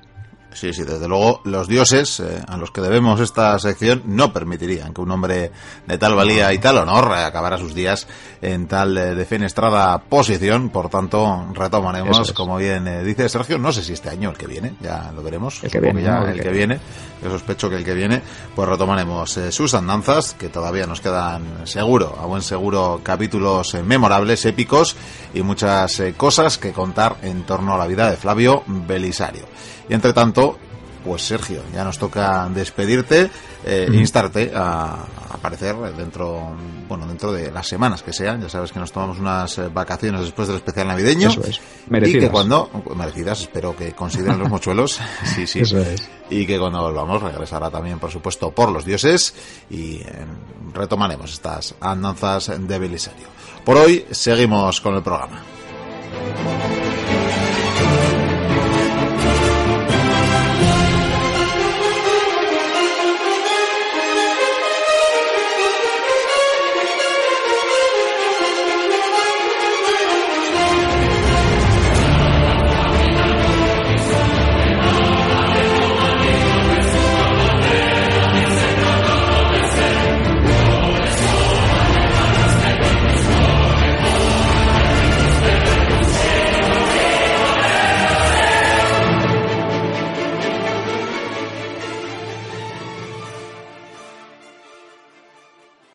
Sí, sí, desde luego los dioses eh, a los que debemos esta sección no permitirían que un hombre de tal valía y tal honor acabara sus días en tal eh, defenestrada posición. Por tanto, retomaremos, como bien eh, dice Sergio, no sé si este año el que viene, ya lo veremos. El que viene, ya no, el, que, viene. Yo sospecho que el que viene, pues retomaremos sus andanzas, que todavía nos quedan seguro, a buen seguro, capítulos memorables, épicos y muchas cosas que contar en torno a la vida de Flavio Belisario. Y entre tanto, pues Sergio, ya nos toca despedirte, eh, instarte a, aparecer dentro, bueno, dentro de las semanas que sean. Ya sabes que nos tomamos unas eh, vacaciones después del especial navideño. Eso es. Merecidas. Y que cuando, merecidas, espero que consideren los mochuelos. sí, sí. Eso es. Y que cuando volvamos regresará también, por supuesto, por los dioses y eh, retomaremos estas andanzas de Belisario. Por hoy seguimos con el programa.